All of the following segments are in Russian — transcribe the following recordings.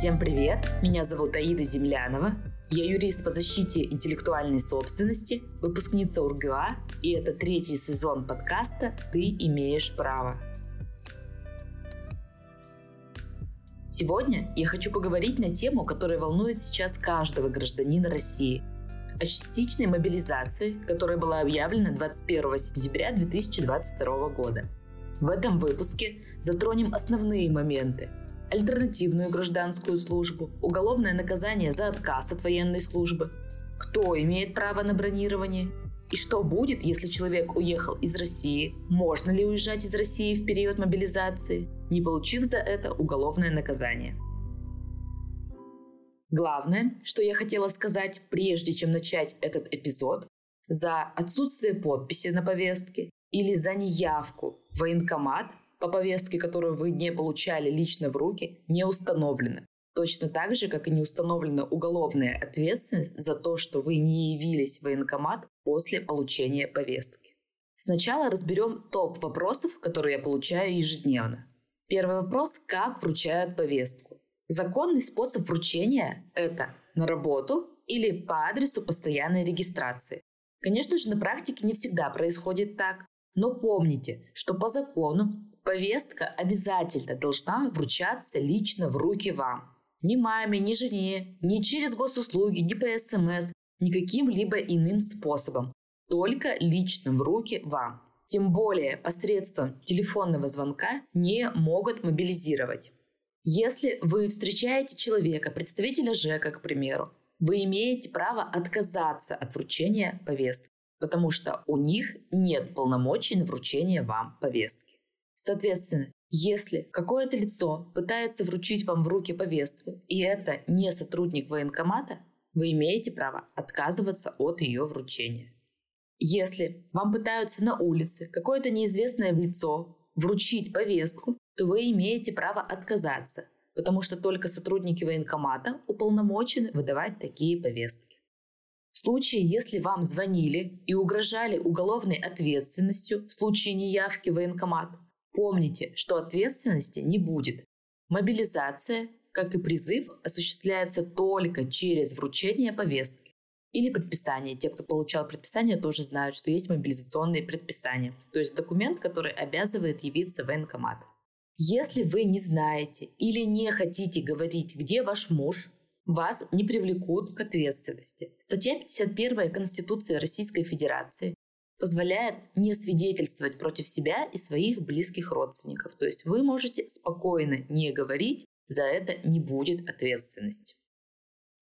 Всем привет! Меня зовут Аида Землянова. Я юрист по защите интеллектуальной собственности, выпускница УрГА, и это третий сезон подкаста «Ты имеешь право». Сегодня я хочу поговорить на тему, которая волнует сейчас каждого гражданина России – о частичной мобилизации, которая была объявлена 21 сентября 2022 года. В этом выпуске затронем основные моменты – альтернативную гражданскую службу, уголовное наказание за отказ от военной службы, кто имеет право на бронирование? И что будет, если человек уехал из России, можно ли уезжать из России в период мобилизации, не получив за это уголовное наказание. Главное, что я хотела сказать, прежде чем начать этот эпизод, за отсутствие подписи на повестке или за неявку в военкомат по повестке, которую вы не получали лично в руки, не установлено. Точно так же, как и не установлена уголовная ответственность за то, что вы не явились в военкомат после получения повестки. Сначала разберем топ вопросов, которые я получаю ежедневно. Первый вопрос – как вручают повестку? Законный способ вручения – это на работу или по адресу постоянной регистрации. Конечно же, на практике не всегда происходит так, но помните, что по закону повестка обязательно должна вручаться лично в руки вам. Ни маме, ни жене, ни через госуслуги, ни по СМС, ни каким-либо иным способом. Только лично в руки вам. Тем более посредством телефонного звонка не могут мобилизировать. Если вы встречаете человека, представителя ЖЭКа, к примеру, вы имеете право отказаться от вручения повестки, потому что у них нет полномочий на вручение вам повестки. Соответственно, если какое-то лицо пытается вручить вам в руки повестку, и это не сотрудник военкомата, вы имеете право отказываться от ее вручения. Если вам пытаются на улице какое-то неизвестное лицо вручить повестку, то вы имеете право отказаться, потому что только сотрудники военкомата уполномочены выдавать такие повестки. В случае, если вам звонили и угрожали уголовной ответственностью в случае неявки в военкомат, Помните, что ответственности не будет. Мобилизация, как и призыв, осуществляется только через вручение повестки или предписание. Те, кто получал предписание, тоже знают, что есть мобилизационные предписания, то есть документ, который обязывает явиться в военкомат. Если вы не знаете или не хотите говорить, где ваш муж, вас не привлекут к ответственности. Статья 51 Конституции Российской Федерации позволяет не свидетельствовать против себя и своих близких родственников. То есть вы можете спокойно не говорить, за это не будет ответственности.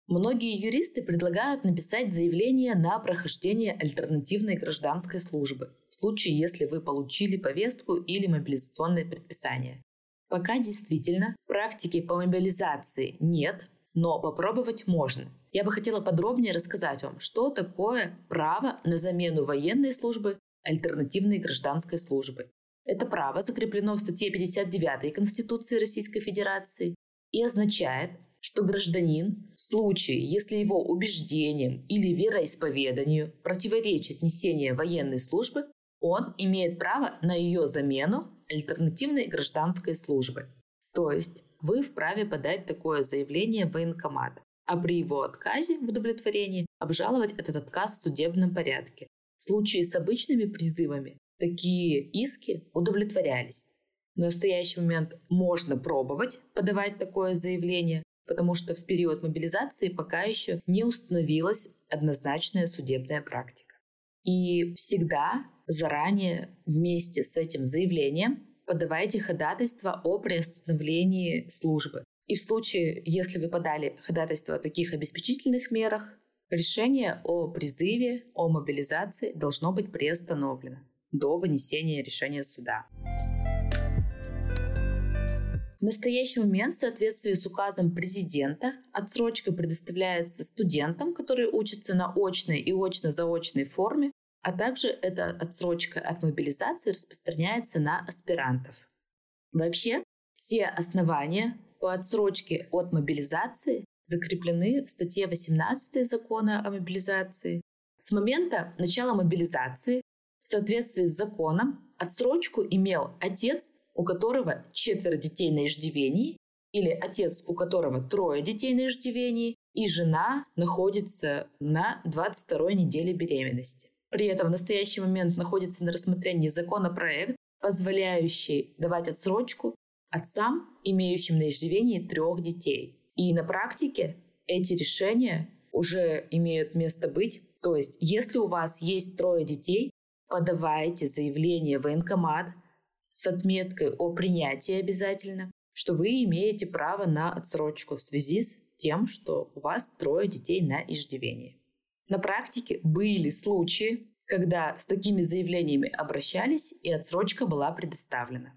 Многие юристы предлагают написать заявление на прохождение альтернативной гражданской службы в случае, если вы получили повестку или мобилизационное предписание. Пока действительно практики по мобилизации нет, но попробовать можно. Я бы хотела подробнее рассказать вам, что такое право на замену военной службы альтернативной гражданской службы. Это право закреплено в статье 59 Конституции Российской Федерации и означает, что гражданин в случае, если его убеждениям или вероисповеданию противоречит несение военной службы, он имеет право на ее замену альтернативной гражданской службы. То есть вы вправе подать такое заявление в военкомат, а при его отказе в удовлетворении обжаловать этот отказ в судебном порядке. В случае с обычными призывами такие иски удовлетворялись. В настоящий момент можно пробовать подавать такое заявление, потому что в период мобилизации пока еще не установилась однозначная судебная практика. И всегда заранее вместе с этим заявлением подавайте ходатайство о приостановлении службы. И в случае, если вы подали ходатайство о таких обеспечительных мерах, решение о призыве, о мобилизации должно быть приостановлено до вынесения решения суда. В настоящий момент в соответствии с указом президента отсрочка предоставляется студентам, которые учатся на очной и очно-заочной форме а также эта отсрочка от мобилизации распространяется на аспирантов. Вообще, все основания по отсрочке от мобилизации закреплены в статье 18 закона о мобилизации. С момента начала мобилизации в соответствии с законом отсрочку имел отец, у которого четверо детей на иждивении, или отец, у которого трое детей на иждивении, и жена находится на 22 неделе беременности. При этом в настоящий момент находится на рассмотрении законопроект, позволяющий давать отсрочку отцам, имеющим на иждивении трех детей. И на практике эти решения уже имеют место быть. То есть, если у вас есть трое детей, подавайте заявление в военкомат с отметкой о принятии обязательно, что вы имеете право на отсрочку в связи с тем, что у вас трое детей на иждивении. На практике были случаи, когда с такими заявлениями обращались и отсрочка была предоставлена.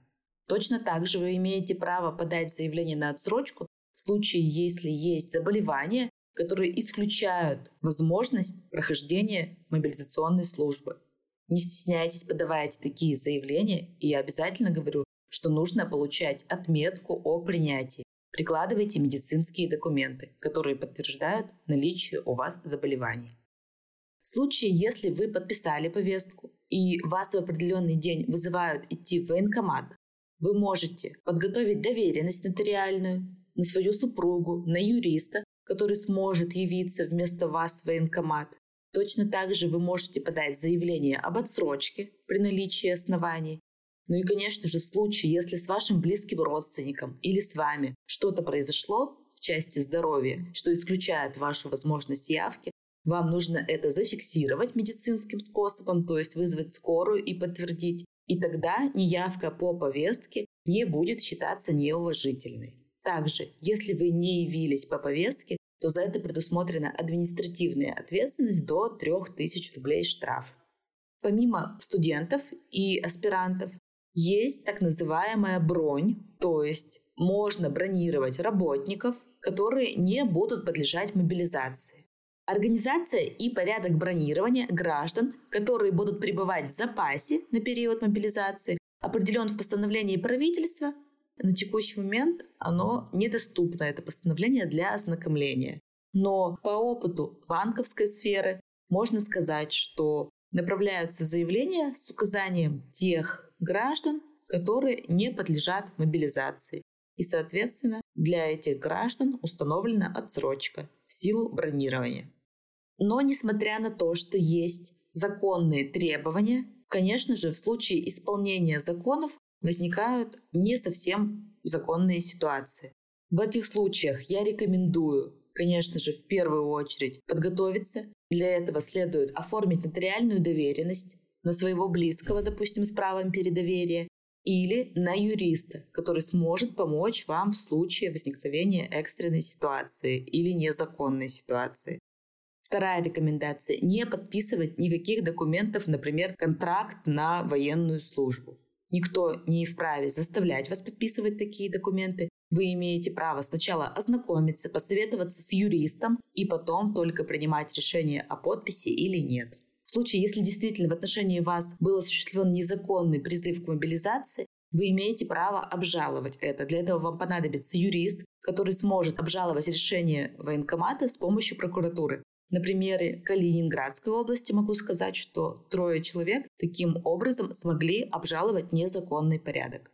Точно так же вы имеете право подать заявление на отсрочку в случае, если есть заболевания, которые исключают возможность прохождения мобилизационной службы. Не стесняйтесь, подавайте такие заявления, и я обязательно говорю, что нужно получать отметку о принятии. Прикладывайте медицинские документы, которые подтверждают наличие у вас заболеваний. В случае, если вы подписали повестку и вас в определенный день вызывают идти в военкомат, вы можете подготовить доверенность нотариальную на свою супругу, на юриста, который сможет явиться вместо вас в военкомат. Точно так же вы можете подать заявление об отсрочке при наличии оснований. Ну и, конечно же, в случае, если с вашим близким родственником или с вами что-то произошло в части здоровья, что исключает вашу возможность явки, вам нужно это зафиксировать медицинским способом, то есть вызвать скорую и подтвердить. И тогда неявка по повестке не будет считаться неуважительной. Также, если вы не явились по повестке, то за это предусмотрена административная ответственность до 3000 рублей штраф. Помимо студентов и аспирантов, есть так называемая бронь, то есть можно бронировать работников, которые не будут подлежать мобилизации. Организация и порядок бронирования граждан, которые будут пребывать в запасе на период мобилизации, определен в постановлении правительства. На текущий момент оно недоступно, это постановление для ознакомления. Но по опыту банковской сферы можно сказать, что направляются заявления с указанием тех граждан, которые не подлежат мобилизации. И, соответственно, для этих граждан установлена отсрочка в силу бронирования. Но несмотря на то, что есть законные требования, конечно же, в случае исполнения законов возникают не совсем законные ситуации. В этих случаях я рекомендую, конечно же, в первую очередь подготовиться. Для этого следует оформить нотариальную доверенность на своего близкого, допустим, с правом передоверия, или на юриста, который сможет помочь вам в случае возникновения экстренной ситуации или незаконной ситуации. Вторая рекомендация – не подписывать никаких документов, например, контракт на военную службу. Никто не вправе заставлять вас подписывать такие документы. Вы имеете право сначала ознакомиться, посоветоваться с юристом и потом только принимать решение о подписи или нет. В случае, если действительно в отношении вас был осуществлен незаконный призыв к мобилизации, вы имеете право обжаловать это. Для этого вам понадобится юрист, который сможет обжаловать решение военкомата с помощью прокуратуры. На примере Калининградской области могу сказать, что трое человек таким образом смогли обжаловать незаконный порядок.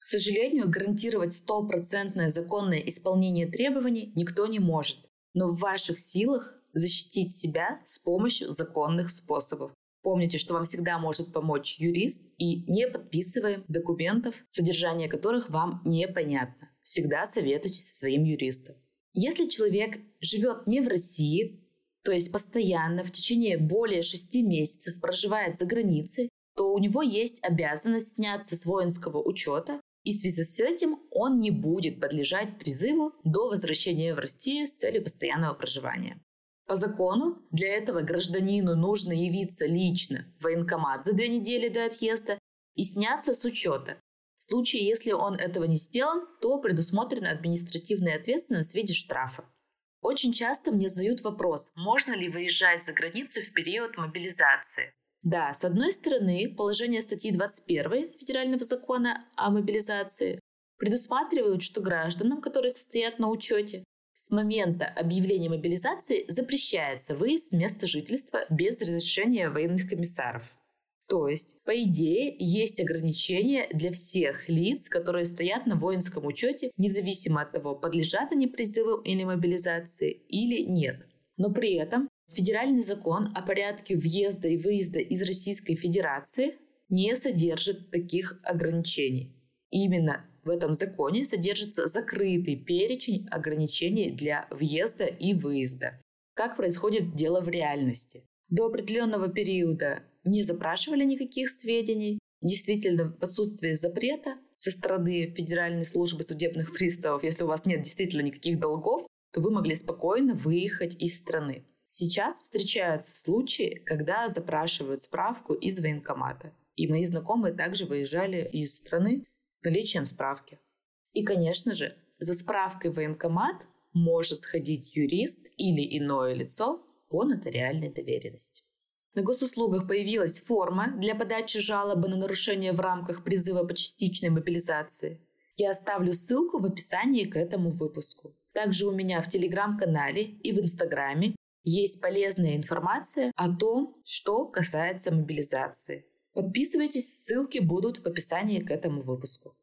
К сожалению, гарантировать стопроцентное законное исполнение требований никто не может, но в ваших силах защитить себя с помощью законных способов. Помните, что вам всегда может помочь юрист и не подписываем документов, содержание которых вам непонятно. Всегда советуйтесь со своим юристом. Если человек живет не в России, то есть постоянно в течение более шести месяцев проживает за границей, то у него есть обязанность сняться с воинского учета, и в связи с этим он не будет подлежать призыву до возвращения в Россию с целью постоянного проживания. По закону для этого гражданину нужно явиться лично в военкомат за две недели до отъезда и сняться с учета. В случае, если он этого не сделал, то предусмотрена административная ответственность в виде штрафа. Очень часто мне задают вопрос, можно ли выезжать за границу в период мобилизации. Да, с одной стороны, положение статьи 21 Федерального закона о мобилизации предусматривают, что гражданам, которые состоят на учете, с момента объявления мобилизации запрещается выезд с места жительства без разрешения военных комиссаров. То есть, по идее, есть ограничения для всех лиц, которые стоят на воинском учете, независимо от того, подлежат они призыву или мобилизации или нет. Но при этом федеральный закон о порядке въезда и выезда из Российской Федерации не содержит таких ограничений. Именно в этом законе содержится закрытый перечень ограничений для въезда и выезда. Как происходит дело в реальности? До определенного периода не запрашивали никаких сведений. Действительно, в отсутствии запрета со стороны Федеральной службы судебных приставов, если у вас нет действительно никаких долгов, то вы могли спокойно выехать из страны. Сейчас встречаются случаи, когда запрашивают справку из военкомата. И мои знакомые также выезжали из страны с наличием справки. И, конечно же, за справкой в военкомат может сходить юрист или иное лицо по нотариальной доверенности. На госуслугах появилась форма для подачи жалобы на нарушение в рамках призыва по частичной мобилизации. Я оставлю ссылку в описании к этому выпуску. Также у меня в телеграм-канале и в инстаграме есть полезная информация о том, что касается мобилизации. Подписывайтесь, ссылки будут в описании к этому выпуску.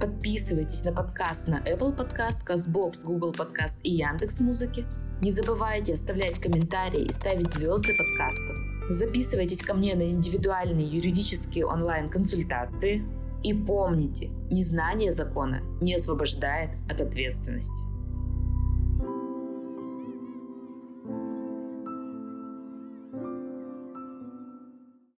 Подписывайтесь на подкаст на Apple Podcast, CastBox, Google Podcast и Яндекс Музыки. Не забывайте оставлять комментарии и ставить звезды подкасту. Записывайтесь ко мне на индивидуальные юридические онлайн-консультации. И помните, незнание закона не освобождает от ответственности.